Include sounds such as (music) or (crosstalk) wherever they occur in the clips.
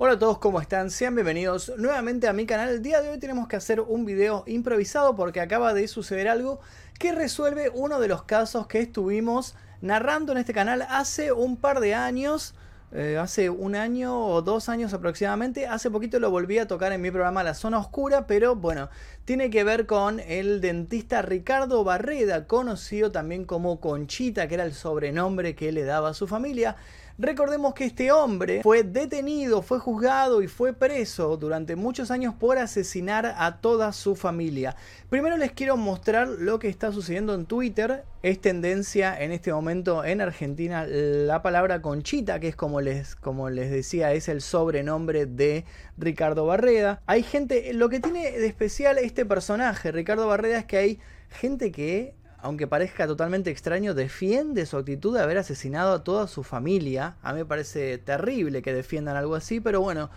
Hola a todos, ¿cómo están? Sean bienvenidos nuevamente a mi canal. El día de hoy tenemos que hacer un video improvisado porque acaba de suceder algo que resuelve uno de los casos que estuvimos narrando en este canal hace un par de años. Eh, hace un año o dos años aproximadamente. Hace poquito lo volví a tocar en mi programa La Zona Oscura, pero bueno, tiene que ver con el dentista Ricardo Barreda, conocido también como Conchita, que era el sobrenombre que le daba a su familia. Recordemos que este hombre fue detenido, fue juzgado y fue preso durante muchos años por asesinar a toda su familia. Primero les quiero mostrar lo que está sucediendo en Twitter. Es tendencia en este momento en Argentina la palabra conchita, que es como les, como les decía, es el sobrenombre de Ricardo Barreda. Hay gente, lo que tiene de especial este personaje, Ricardo Barreda, es que hay gente que aunque parezca totalmente extraño, defiende su actitud de haber asesinado a toda su familia. A mí me parece terrible que defiendan algo así, pero bueno,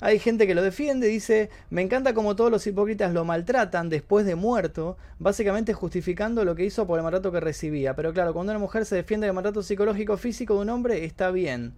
hay gente que lo defiende, dice, me encanta como todos los hipócritas lo maltratan después de muerto, básicamente justificando lo que hizo por el maltrato que recibía. Pero claro, cuando una mujer se defiende del maltrato psicológico físico de un hombre, está bien.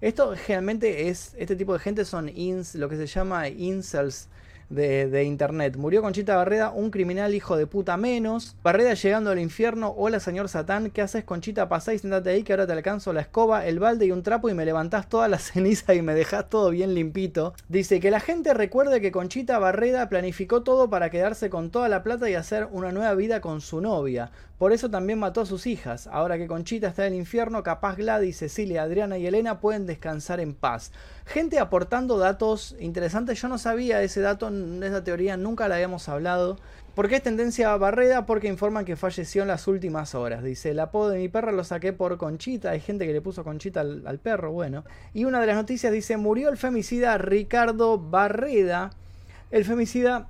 Esto generalmente es, este tipo de gente son ins, lo que se llama incels, de, internet. Murió Conchita Barreda, un criminal hijo de puta menos. Barreda llegando al infierno. Hola, señor Satán. ¿Qué haces, Conchita? Pasá y sentate ahí que ahora te alcanzo la escoba, el balde y un trapo y me levantás toda la (laughs) ceniza y me dejás todo bien limpito. Dice que la gente recuerde que Conchita Barreda planificó todo para quedarse con toda la plata y hacer una nueva vida con su novia. Por eso también mató a sus hijas. Ahora que Conchita está en el infierno, capaz Gladys, Cecilia, Adriana y Elena pueden descansar en paz. Gente aportando datos interesantes. Yo no sabía ese dato, esa teoría nunca la habíamos hablado. ¿Por qué es tendencia Barreda? Porque informan que falleció en las últimas horas. Dice, el apodo de mi perro lo saqué por Conchita. Hay gente que le puso Conchita al, al perro, bueno. Y una de las noticias dice, murió el femicida Ricardo Barreda. El femicida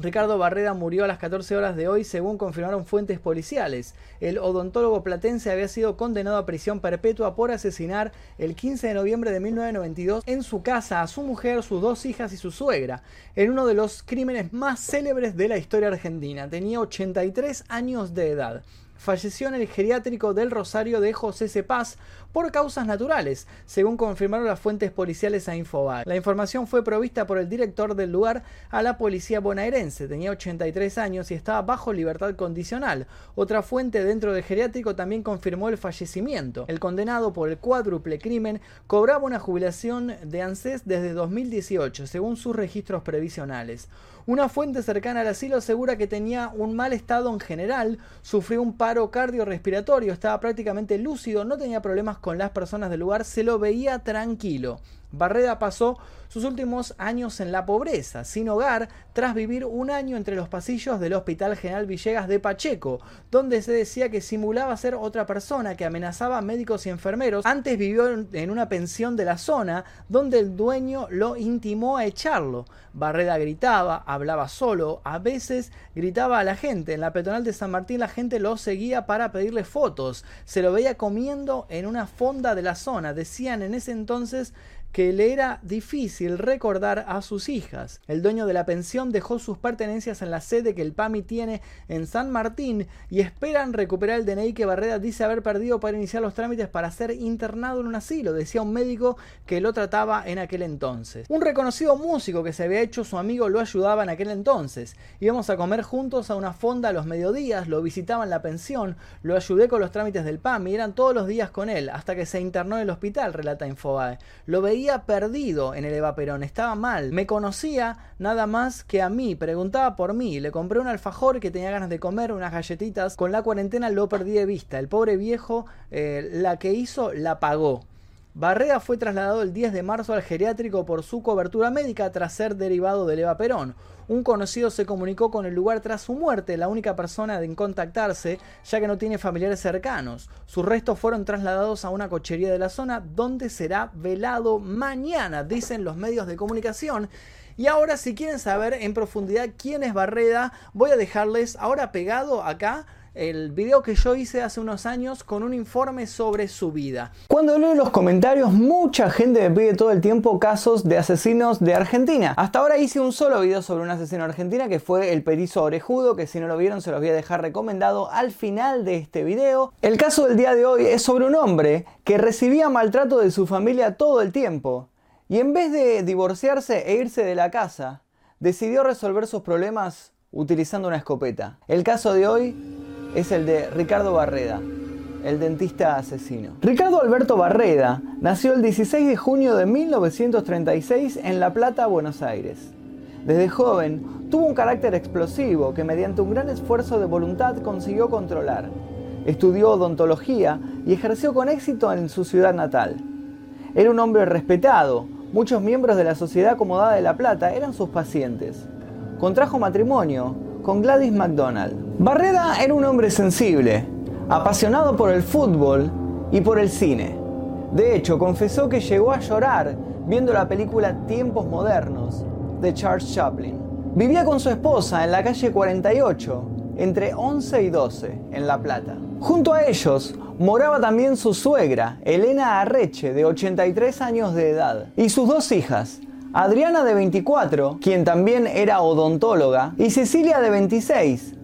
Ricardo Barreda murió a las 14 horas de hoy según confirmaron fuentes policiales. El odontólogo platense había sido condenado a prisión perpetua por asesinar el 15 de noviembre de 1992 en su casa a su mujer, sus dos hijas y su suegra, en uno de los crímenes más célebres de la historia argentina. Tenía 83 años de edad falleció en el geriátrico del Rosario de José Cepaz por causas naturales, según confirmaron las fuentes policiales a Infobae. La información fue provista por el director del lugar a la policía bonaerense. Tenía 83 años y estaba bajo libertad condicional. Otra fuente dentro del geriátrico también confirmó el fallecimiento. El condenado por el cuádruple crimen cobraba una jubilación de ANSES desde 2018, según sus registros previsionales. Una fuente cercana al asilo asegura que tenía un mal estado en general, sufrió un paro cardiorrespiratorio, estaba prácticamente lúcido, no tenía problemas con las personas del lugar, se lo veía tranquilo. Barreda pasó sus últimos años en la pobreza, sin hogar, tras vivir un año entre los pasillos del Hospital General Villegas de Pacheco, donde se decía que simulaba ser otra persona que amenazaba a médicos y enfermeros. Antes vivió en una pensión de la zona, donde el dueño lo intimó a echarlo. Barreda gritaba, hablaba solo, a veces gritaba a la gente. En la peatonal de San Martín la gente lo seguía para pedirle fotos. Se lo veía comiendo en una fonda de la zona. Decían en ese entonces que le era difícil recordar a sus hijas. El dueño de la pensión dejó sus pertenencias en la sede que el PAMI tiene en San Martín y esperan recuperar el DNI que Barreda dice haber perdido para iniciar los trámites para ser internado en un asilo, decía un médico que lo trataba en aquel entonces. Un reconocido músico que se había hecho su amigo lo ayudaba en aquel entonces. Íbamos a comer juntos a una fonda a los mediodías, lo visitaba en la pensión, lo ayudé con los trámites del PAMI, eran todos los días con él, hasta que se internó en el hospital, relata Infobae. Lo veía perdido en el Eva Perón, estaba mal. Me conocía nada más que a mí, preguntaba por mí. Le compré un alfajor que tenía ganas de comer, unas galletitas. Con la cuarentena lo perdí de vista. El pobre viejo, eh, la que hizo, la pagó. Barreda fue trasladado el 10 de marzo al geriátrico por su cobertura médica tras ser derivado del Eva Perón. Un conocido se comunicó con el lugar tras su muerte, la única persona en contactarse, ya que no tiene familiares cercanos. Sus restos fueron trasladados a una cochería de la zona, donde será velado mañana, dicen los medios de comunicación. Y ahora, si quieren saber en profundidad quién es Barreda, voy a dejarles ahora pegado acá el video que yo hice hace unos años con un informe sobre su vida. Cuando leo los comentarios, mucha gente me pide todo el tiempo casos de asesinos de Argentina. Hasta ahora hice un solo video sobre un asesino argentina que fue el perizo orejudo, que si no lo vieron se los voy a dejar recomendado al final de este video. El caso del día de hoy es sobre un hombre que recibía maltrato de su familia todo el tiempo. Y en vez de divorciarse e irse de la casa, decidió resolver sus problemas utilizando una escopeta. El caso de hoy es el de Ricardo Barreda, el dentista asesino. Ricardo Alberto Barreda nació el 16 de junio de 1936 en La Plata, Buenos Aires. Desde joven tuvo un carácter explosivo que mediante un gran esfuerzo de voluntad consiguió controlar. Estudió odontología y ejerció con éxito en su ciudad natal. Era un hombre respetado, muchos miembros de la Sociedad Acomodada de La Plata eran sus pacientes. Contrajo matrimonio con Gladys MacDonald. Barreda era un hombre sensible, apasionado por el fútbol y por el cine. De hecho, confesó que llegó a llorar viendo la película Tiempos Modernos de Charles Chaplin. Vivía con su esposa en la calle 48, entre 11 y 12, en La Plata. Junto a ellos moraba también su suegra, Elena Arreche, de 83 años de edad, y sus dos hijas, Adriana de 24, quien también era odontóloga, y Cecilia de 26,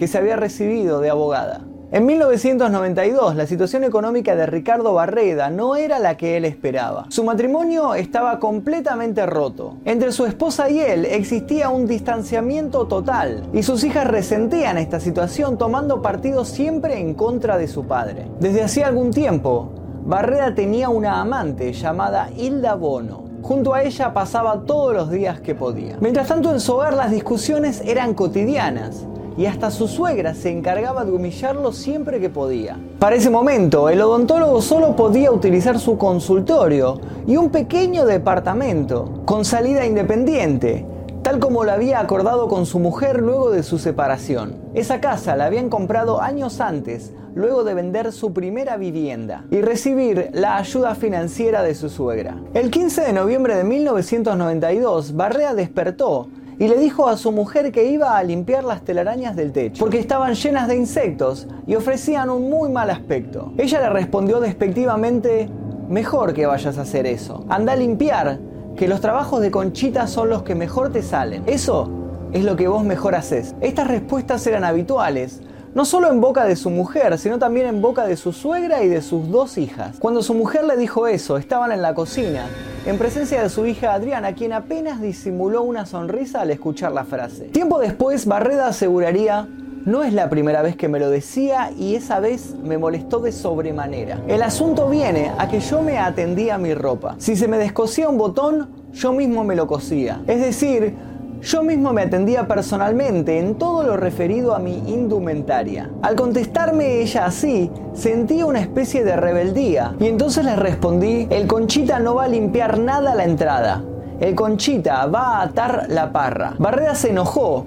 que se había recibido de abogada. En 1992, la situación económica de Ricardo Barreda no era la que él esperaba. Su matrimonio estaba completamente roto. Entre su esposa y él existía un distanciamiento total, y sus hijas resentían esta situación tomando partido siempre en contra de su padre. Desde hacía algún tiempo, Barreda tenía una amante llamada Hilda Bono. Junto a ella pasaba todos los días que podía. Mientras tanto en su hogar las discusiones eran cotidianas y hasta su suegra se encargaba de humillarlo siempre que podía. Para ese momento, el odontólogo solo podía utilizar su consultorio y un pequeño departamento con salida independiente, tal como lo había acordado con su mujer luego de su separación. Esa casa la habían comprado años antes, luego de vender su primera vivienda y recibir la ayuda financiera de su suegra. El 15 de noviembre de 1992, Barrea despertó y le dijo a su mujer que iba a limpiar las telarañas del techo, porque estaban llenas de insectos y ofrecían un muy mal aspecto. Ella le respondió despectivamente, mejor que vayas a hacer eso. Anda a limpiar, que los trabajos de Conchita son los que mejor te salen. Eso es lo que vos mejor haces. Estas respuestas eran habituales, no solo en boca de su mujer, sino también en boca de su suegra y de sus dos hijas. Cuando su mujer le dijo eso, estaban en la cocina, en presencia de su hija Adriana, quien apenas disimuló una sonrisa al escuchar la frase. Tiempo después, Barreda aseguraría, no es la primera vez que me lo decía y esa vez me molestó de sobremanera. El asunto viene a que yo me atendía a mi ropa. Si se me descosía un botón, yo mismo me lo cosía. Es decir, yo mismo me atendía personalmente en todo lo referido a mi indumentaria. Al contestarme ella así, sentí una especie de rebeldía y entonces le respondí, el conchita no va a limpiar nada la entrada. El conchita va a atar la parra. Barrera se enojó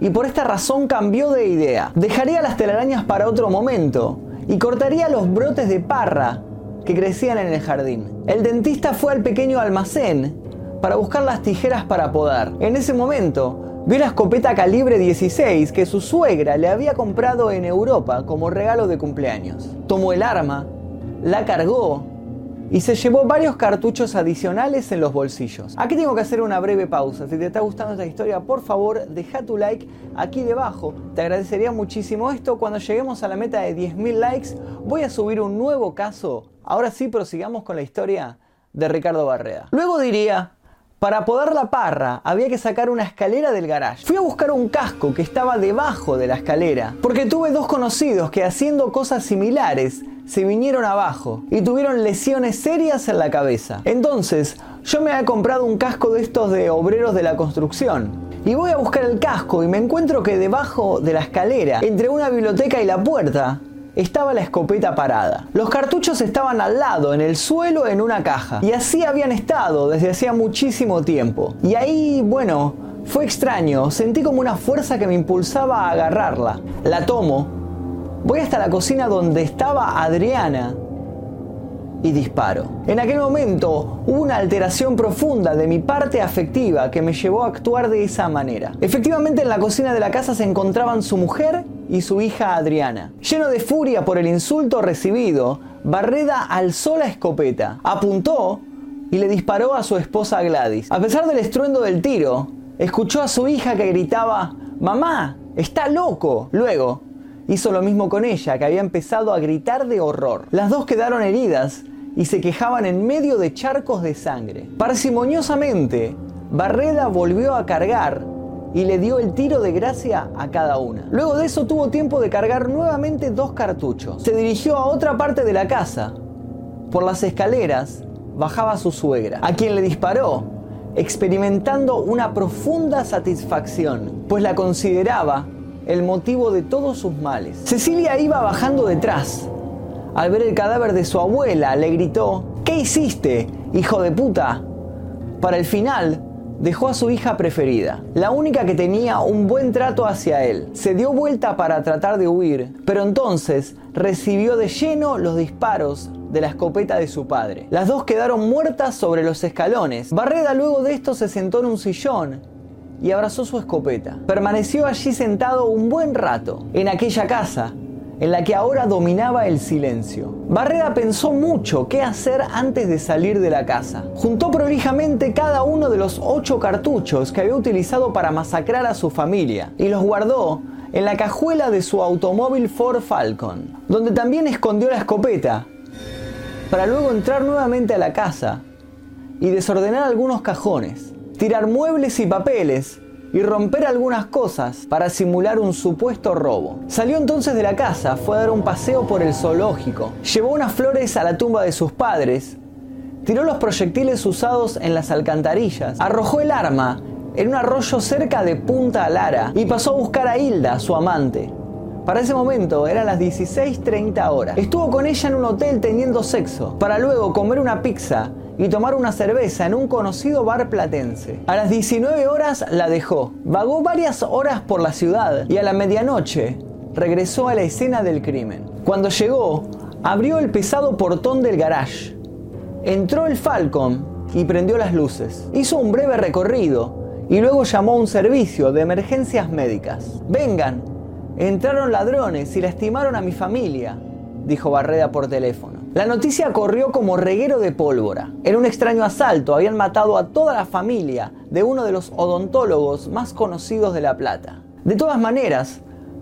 y por esta razón cambió de idea. Dejaría las telarañas para otro momento y cortaría los brotes de parra que crecían en el jardín. El dentista fue al pequeño almacén para buscar las tijeras para podar. En ese momento, vio la escopeta calibre 16 que su suegra le había comprado en Europa como regalo de cumpleaños. Tomó el arma, la cargó y se llevó varios cartuchos adicionales en los bolsillos. Aquí tengo que hacer una breve pausa. Si te está gustando esta historia, por favor, deja tu like aquí debajo. Te agradecería muchísimo esto. Cuando lleguemos a la meta de 10.000 likes, voy a subir un nuevo caso. Ahora sí, prosigamos con la historia de Ricardo Barreda. Luego diría, para podar la parra había que sacar una escalera del garage. Fui a buscar un casco que estaba debajo de la escalera, porque tuve dos conocidos que haciendo cosas similares se vinieron abajo y tuvieron lesiones serias en la cabeza. Entonces, yo me había comprado un casco de estos de obreros de la construcción. Y voy a buscar el casco y me encuentro que debajo de la escalera, entre una biblioteca y la puerta, estaba la escopeta parada. Los cartuchos estaban al lado, en el suelo, en una caja. Y así habían estado desde hacía muchísimo tiempo. Y ahí, bueno, fue extraño. Sentí como una fuerza que me impulsaba a agarrarla. La tomo. Voy hasta la cocina donde estaba Adriana y disparo. En aquel momento hubo una alteración profunda de mi parte afectiva que me llevó a actuar de esa manera. Efectivamente en la cocina de la casa se encontraban su mujer y su hija Adriana. Lleno de furia por el insulto recibido, Barreda alzó la escopeta, apuntó y le disparó a su esposa Gladys. A pesar del estruendo del tiro, escuchó a su hija que gritaba, Mamá, está loco. Luego, hizo lo mismo con ella, que había empezado a gritar de horror. Las dos quedaron heridas y se quejaban en medio de charcos de sangre. Parsimoniosamente, Barreda volvió a cargar y le dio el tiro de gracia a cada una. Luego de eso tuvo tiempo de cargar nuevamente dos cartuchos. Se dirigió a otra parte de la casa. Por las escaleras bajaba su suegra, a quien le disparó, experimentando una profunda satisfacción, pues la consideraba el motivo de todos sus males. Cecilia iba bajando detrás. Al ver el cadáver de su abuela, le gritó, ¿qué hiciste, hijo de puta? Para el final, dejó a su hija preferida, la única que tenía un buen trato hacia él. Se dio vuelta para tratar de huir, pero entonces recibió de lleno los disparos de la escopeta de su padre. Las dos quedaron muertas sobre los escalones. Barreda luego de esto se sentó en un sillón y abrazó su escopeta. Permaneció allí sentado un buen rato, en aquella casa, en la que ahora dominaba el silencio. Barreda pensó mucho qué hacer antes de salir de la casa. Juntó prolijamente cada uno de los ocho cartuchos que había utilizado para masacrar a su familia y los guardó en la cajuela de su automóvil Ford Falcon, donde también escondió la escopeta, para luego entrar nuevamente a la casa y desordenar algunos cajones, tirar muebles y papeles y romper algunas cosas para simular un supuesto robo. Salió entonces de la casa, fue a dar un paseo por el zoológico, llevó unas flores a la tumba de sus padres, tiró los proyectiles usados en las alcantarillas, arrojó el arma en un arroyo cerca de Punta Lara y pasó a buscar a Hilda, su amante. Para ese momento eran las 16.30 horas. Estuvo con ella en un hotel teniendo sexo, para luego comer una pizza y tomar una cerveza en un conocido bar platense. A las 19 horas la dejó. Vagó varias horas por la ciudad y a la medianoche regresó a la escena del crimen. Cuando llegó, abrió el pesado portón del garage. Entró el Falcon y prendió las luces. Hizo un breve recorrido y luego llamó a un servicio de emergencias médicas. Vengan, entraron ladrones y lastimaron a mi familia, dijo Barreda por teléfono. La noticia corrió como reguero de pólvora. En un extraño asalto habían matado a toda la familia de uno de los odontólogos más conocidos de La Plata. De todas maneras,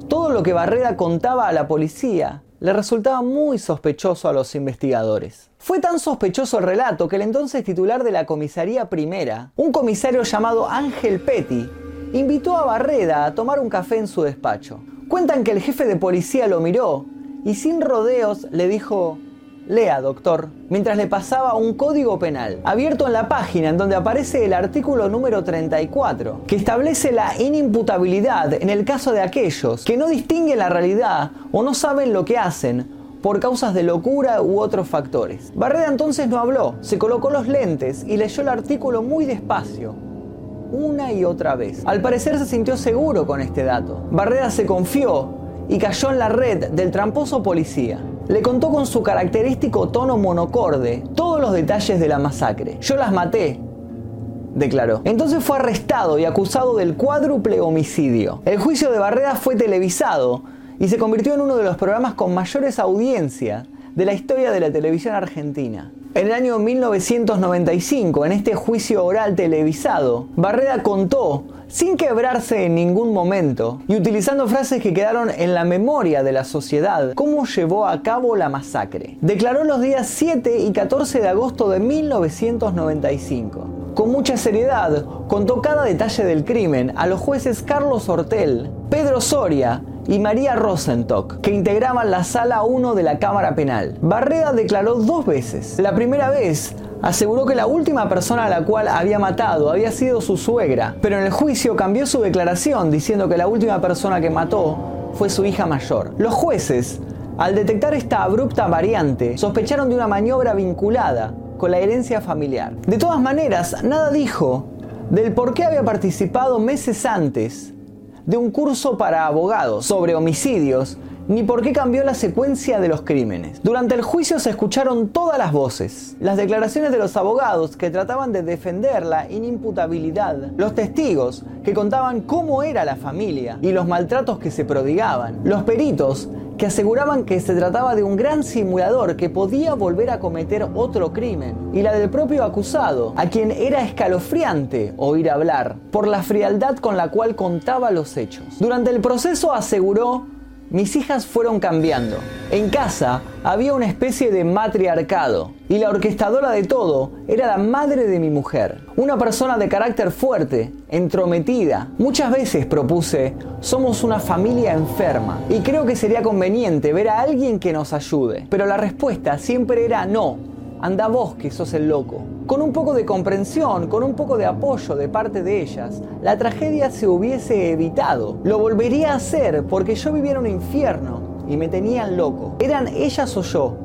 todo lo que Barreda contaba a la policía le resultaba muy sospechoso a los investigadores. Fue tan sospechoso el relato que el entonces titular de la comisaría primera, un comisario llamado Ángel Petty, invitó a Barreda a tomar un café en su despacho. Cuentan que el jefe de policía lo miró y sin rodeos le dijo, Lea, doctor, mientras le pasaba un código penal, abierto en la página en donde aparece el artículo número 34, que establece la inimputabilidad en el caso de aquellos que no distinguen la realidad o no saben lo que hacen por causas de locura u otros factores. Barreda entonces no habló, se colocó los lentes y leyó el artículo muy despacio, una y otra vez. Al parecer se sintió seguro con este dato. Barreda se confió y cayó en la red del tramposo policía le contó con su característico tono monocorde todos los detalles de la masacre. Yo las maté, declaró. Entonces fue arrestado y acusado del cuádruple homicidio. El juicio de Barreda fue televisado y se convirtió en uno de los programas con mayores audiencias de la historia de la televisión argentina. En el año 1995, en este juicio oral televisado, Barreda contó sin quebrarse en ningún momento y utilizando frases que quedaron en la memoria de la sociedad, cómo llevó a cabo la masacre. Declaró los días 7 y 14 de agosto de 1995. Con mucha seriedad, contó cada detalle del crimen a los jueces Carlos Hortel, Pedro Soria y María Rosentock, que integraban la sala 1 de la Cámara Penal. Barreda declaró dos veces. La primera vez aseguró que la última persona a la cual había matado había sido su suegra, pero en el juicio cambió su declaración diciendo que la última persona que mató fue su hija mayor. Los jueces, al detectar esta abrupta variante, sospecharon de una maniobra vinculada con la herencia familiar. De todas maneras, nada dijo del por qué había participado meses antes de un curso para abogados sobre homicidios ni por qué cambió la secuencia de los crímenes. Durante el juicio se escucharon todas las voces, las declaraciones de los abogados que trataban de defender la inimputabilidad, los testigos que contaban cómo era la familia y los maltratos que se prodigaban, los peritos que aseguraban que se trataba de un gran simulador que podía volver a cometer otro crimen, y la del propio acusado, a quien era escalofriante oír hablar, por la frialdad con la cual contaba los hechos. Durante el proceso aseguró mis hijas fueron cambiando. En casa había una especie de matriarcado y la orquestadora de todo era la madre de mi mujer. Una persona de carácter fuerte, entrometida. Muchas veces propuse, somos una familia enferma y creo que sería conveniente ver a alguien que nos ayude. Pero la respuesta siempre era no, anda vos que sos el loco. Con un poco de comprensión, con un poco de apoyo de parte de ellas, la tragedia se hubiese evitado. Lo volvería a hacer porque yo vivía en un infierno y me tenían loco. Eran ellas o yo.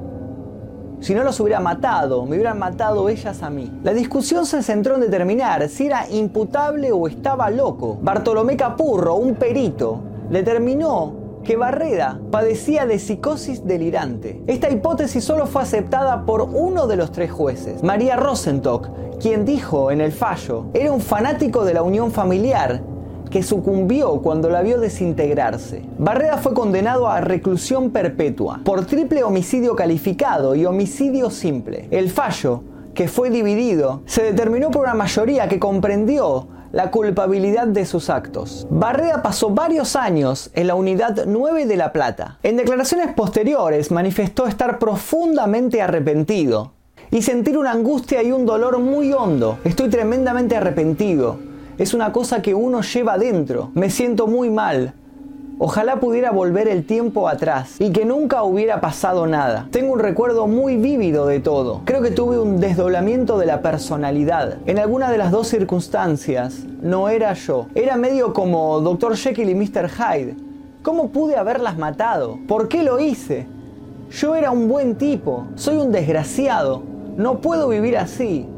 Si no los hubiera matado, me hubieran matado ellas a mí. La discusión se centró en determinar si era imputable o estaba loco. Bartolomé Capurro, un perito, determinó que Barreda padecía de psicosis delirante. Esta hipótesis solo fue aceptada por uno de los tres jueces, María Rosentock, quien dijo en el fallo, era un fanático de la unión familiar que sucumbió cuando la vio desintegrarse. Barreda fue condenado a reclusión perpetua por triple homicidio calificado y homicidio simple. El fallo, que fue dividido, se determinó por una mayoría que comprendió la culpabilidad de sus actos. Barreda pasó varios años en la Unidad 9 de La Plata. En declaraciones posteriores manifestó estar profundamente arrepentido y sentir una angustia y un dolor muy hondo. Estoy tremendamente arrepentido. Es una cosa que uno lleva dentro. Me siento muy mal. Ojalá pudiera volver el tiempo atrás y que nunca hubiera pasado nada. Tengo un recuerdo muy vívido de todo. Creo que tuve un desdoblamiento de la personalidad. En alguna de las dos circunstancias no era yo. Era medio como Dr. Jekyll y Mr. Hyde. ¿Cómo pude haberlas matado? ¿Por qué lo hice? Yo era un buen tipo. Soy un desgraciado. No puedo vivir así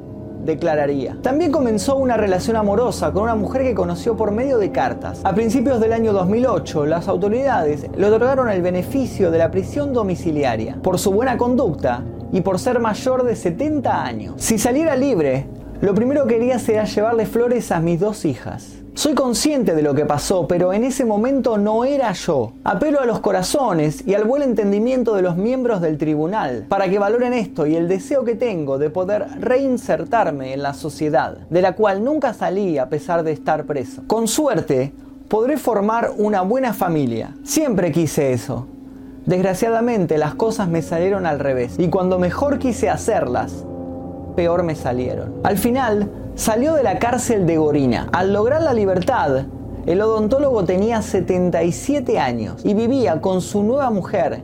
declararía. También comenzó una relación amorosa con una mujer que conoció por medio de cartas. A principios del año 2008, las autoridades le otorgaron el beneficio de la prisión domiciliaria por su buena conducta y por ser mayor de 70 años. Si saliera libre, lo primero que quería sería llevarle flores a mis dos hijas. Soy consciente de lo que pasó, pero en ese momento no era yo. Apelo a los corazones y al buen entendimiento de los miembros del tribunal para que valoren esto y el deseo que tengo de poder reinsertarme en la sociedad, de la cual nunca salí a pesar de estar preso. Con suerte, podré formar una buena familia. Siempre quise eso. Desgraciadamente las cosas me salieron al revés y cuando mejor quise hacerlas, peor me salieron. Al final, salió de la cárcel de Gorina. Al lograr la libertad, el odontólogo tenía 77 años y vivía con su nueva mujer,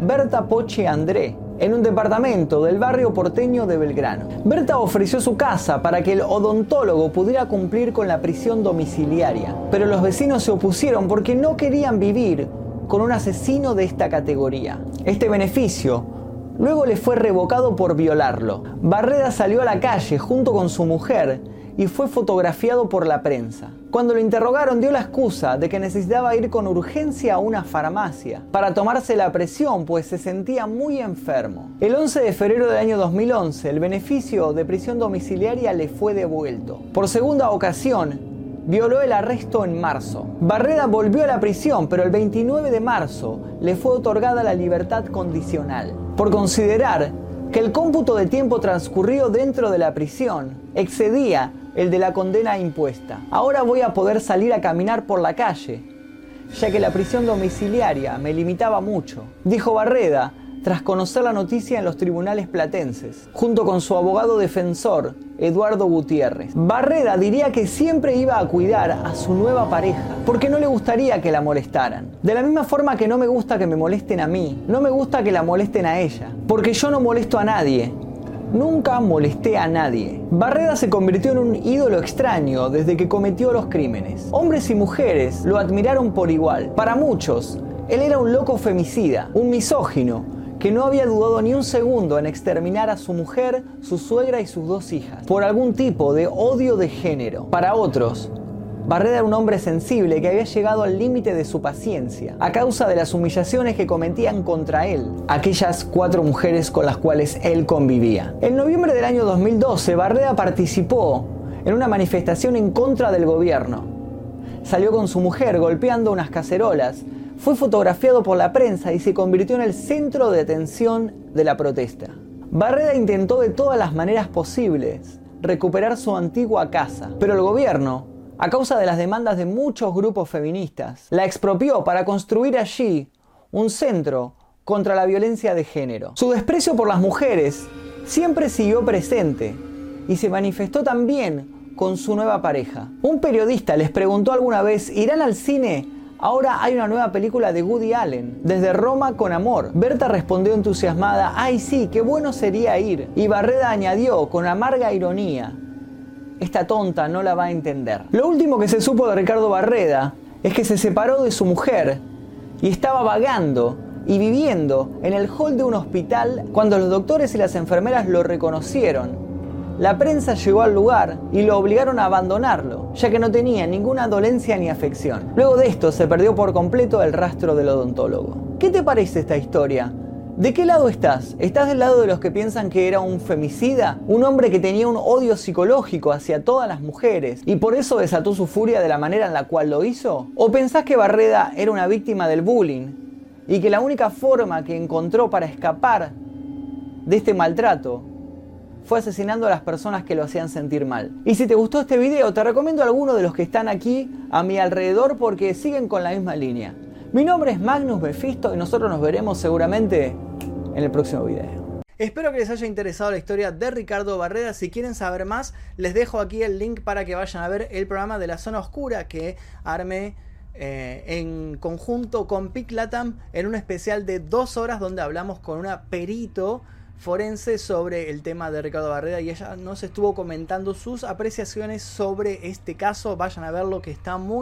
Berta Poche André, en un departamento del barrio porteño de Belgrano. Berta ofreció su casa para que el odontólogo pudiera cumplir con la prisión domiciliaria, pero los vecinos se opusieron porque no querían vivir con un asesino de esta categoría. Este beneficio Luego le fue revocado por violarlo. Barreda salió a la calle junto con su mujer y fue fotografiado por la prensa. Cuando lo interrogaron dio la excusa de que necesitaba ir con urgencia a una farmacia para tomarse la presión pues se sentía muy enfermo. El 11 de febrero del año 2011 el beneficio de prisión domiciliaria le fue devuelto. Por segunda ocasión violó el arresto en marzo. Barreda volvió a la prisión, pero el 29 de marzo le fue otorgada la libertad condicional, por considerar que el cómputo de tiempo transcurrido dentro de la prisión excedía el de la condena impuesta. Ahora voy a poder salir a caminar por la calle, ya que la prisión domiciliaria me limitaba mucho, dijo Barreda tras conocer la noticia en los tribunales platenses, junto con su abogado defensor, Eduardo Gutiérrez. Barreda diría que siempre iba a cuidar a su nueva pareja, porque no le gustaría que la molestaran. De la misma forma que no me gusta que me molesten a mí, no me gusta que la molesten a ella, porque yo no molesto a nadie, Nunca molesté a nadie. Barreda se convirtió en un ídolo extraño desde que cometió los crímenes. Hombres y mujeres lo admiraron por igual. Para muchos, él era un loco femicida, un misógino, que no había dudado ni un segundo en exterminar a su mujer, su suegra y sus dos hijas, por algún tipo de odio de género. Para otros, Barreda era un hombre sensible que había llegado al límite de su paciencia a causa de las humillaciones que cometían contra él aquellas cuatro mujeres con las cuales él convivía. En noviembre del año 2012, Barreda participó en una manifestación en contra del gobierno. Salió con su mujer golpeando unas cacerolas fue fotografiado por la prensa y se convirtió en el centro de atención de la protesta. Barreda intentó de todas las maneras posibles recuperar su antigua casa, pero el gobierno, a causa de las demandas de muchos grupos feministas, la expropió para construir allí un centro contra la violencia de género. Su desprecio por las mujeres siempre siguió presente y se manifestó también con su nueva pareja. Un periodista les preguntó alguna vez, ¿irán al cine? Ahora hay una nueva película de Woody Allen, desde Roma con amor. Berta respondió entusiasmada, ay sí, qué bueno sería ir. Y Barreda añadió con amarga ironía, esta tonta no la va a entender. Lo último que se supo de Ricardo Barreda es que se separó de su mujer y estaba vagando y viviendo en el hall de un hospital cuando los doctores y las enfermeras lo reconocieron. La prensa llegó al lugar y lo obligaron a abandonarlo, ya que no tenía ninguna dolencia ni afección. Luego de esto se perdió por completo el rastro del odontólogo. ¿Qué te parece esta historia? ¿De qué lado estás? ¿Estás del lado de los que piensan que era un femicida? ¿Un hombre que tenía un odio psicológico hacia todas las mujeres y por eso desató su furia de la manera en la cual lo hizo? ¿O pensás que Barreda era una víctima del bullying y que la única forma que encontró para escapar de este maltrato fue asesinando a las personas que lo hacían sentir mal. Y si te gustó este video, te recomiendo algunos de los que están aquí a mi alrededor porque siguen con la misma línea. Mi nombre es Magnus Befisto y nosotros nos veremos seguramente en el próximo video. Espero que les haya interesado la historia de Ricardo Barreda. Si quieren saber más, les dejo aquí el link para que vayan a ver el programa de la zona oscura que armé eh, en conjunto con Pic Latam en un especial de dos horas donde hablamos con una perito forense sobre el tema de Ricardo Barreda y ella nos estuvo comentando sus apreciaciones sobre este caso. Vayan a verlo que está muy